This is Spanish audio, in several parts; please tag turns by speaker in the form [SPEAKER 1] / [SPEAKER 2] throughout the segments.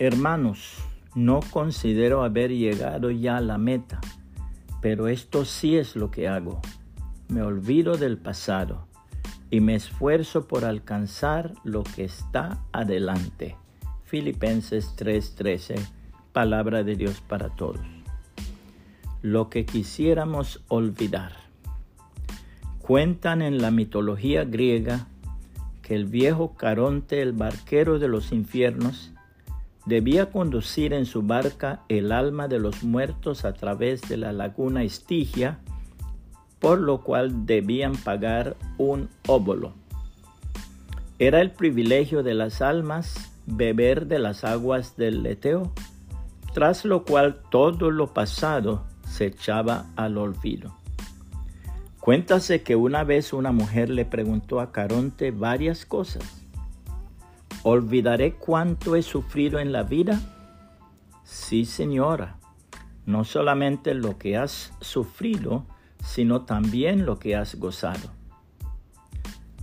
[SPEAKER 1] Hermanos, no considero haber llegado ya a la meta, pero esto sí es lo que hago. Me olvido del pasado y me esfuerzo por alcanzar lo que está adelante. Filipenses 3:13, palabra de Dios para todos. Lo que quisiéramos olvidar. Cuentan en la mitología griega que el viejo Caronte, el barquero de los infiernos, debía conducir en su barca el alma de los muertos a través de la laguna Estigia, por lo cual debían pagar un óbolo. Era el privilegio de las almas beber de las aguas del leteo, tras lo cual todo lo pasado se echaba al olvido. Cuéntase que una vez una mujer le preguntó a Caronte varias cosas ¿Olvidaré cuánto he sufrido en la vida? Sí, señora, no solamente lo que has sufrido, sino también lo que has gozado.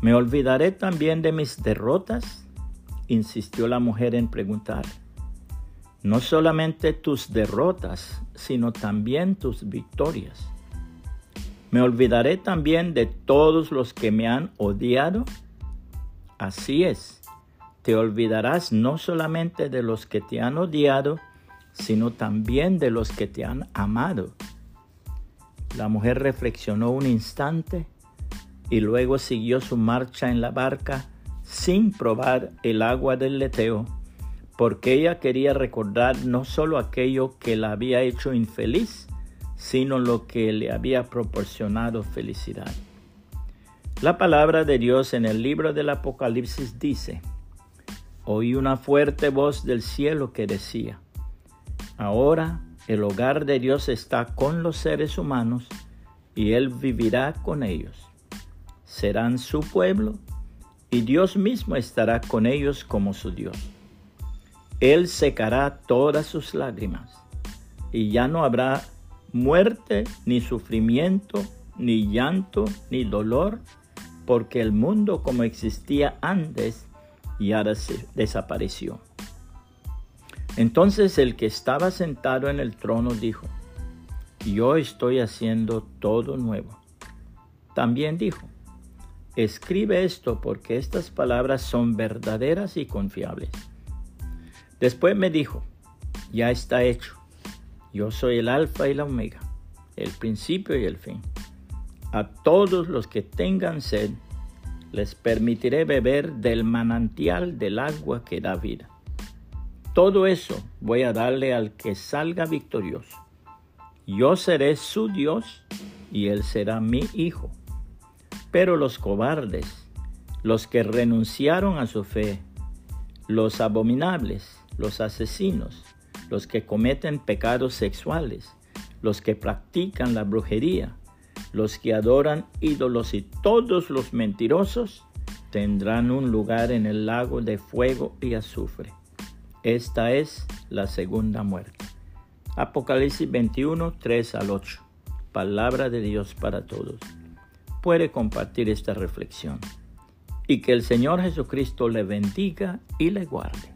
[SPEAKER 1] ¿Me olvidaré también de mis derrotas? insistió la mujer en preguntar. No solamente tus derrotas, sino también tus victorias. ¿Me olvidaré también de todos los que me han odiado? Así es te olvidarás no solamente de los que te han odiado, sino también de los que te han amado. La mujer reflexionó un instante y luego siguió su marcha en la barca sin probar el agua del leteo, porque ella quería recordar no solo aquello que la había hecho infeliz, sino lo que le había proporcionado felicidad. La palabra de Dios en el libro del Apocalipsis dice, oí una fuerte voz del cielo que decía, ahora el hogar de Dios está con los seres humanos y Él vivirá con ellos. Serán su pueblo y Dios mismo estará con ellos como su Dios. Él secará todas sus lágrimas y ya no habrá muerte, ni sufrimiento, ni llanto, ni dolor, porque el mundo como existía antes y se desapareció. Entonces el que estaba sentado en el trono dijo, yo estoy haciendo todo nuevo. También dijo, escribe esto porque estas palabras son verdaderas y confiables. Después me dijo, ya está hecho. Yo soy el alfa y la omega, el principio y el fin. A todos los que tengan sed, les permitiré beber del manantial del agua que da vida. Todo eso voy a darle al que salga victorioso. Yo seré su Dios y él será mi hijo. Pero los cobardes, los que renunciaron a su fe, los abominables, los asesinos, los que cometen pecados sexuales, los que practican la brujería, los que adoran ídolos y todos los mentirosos tendrán un lugar en el lago de fuego y azufre. Esta es la segunda muerte. Apocalipsis 21, 3 al 8. Palabra de Dios para todos. Puede compartir esta reflexión. Y que el Señor Jesucristo le bendiga y le guarde.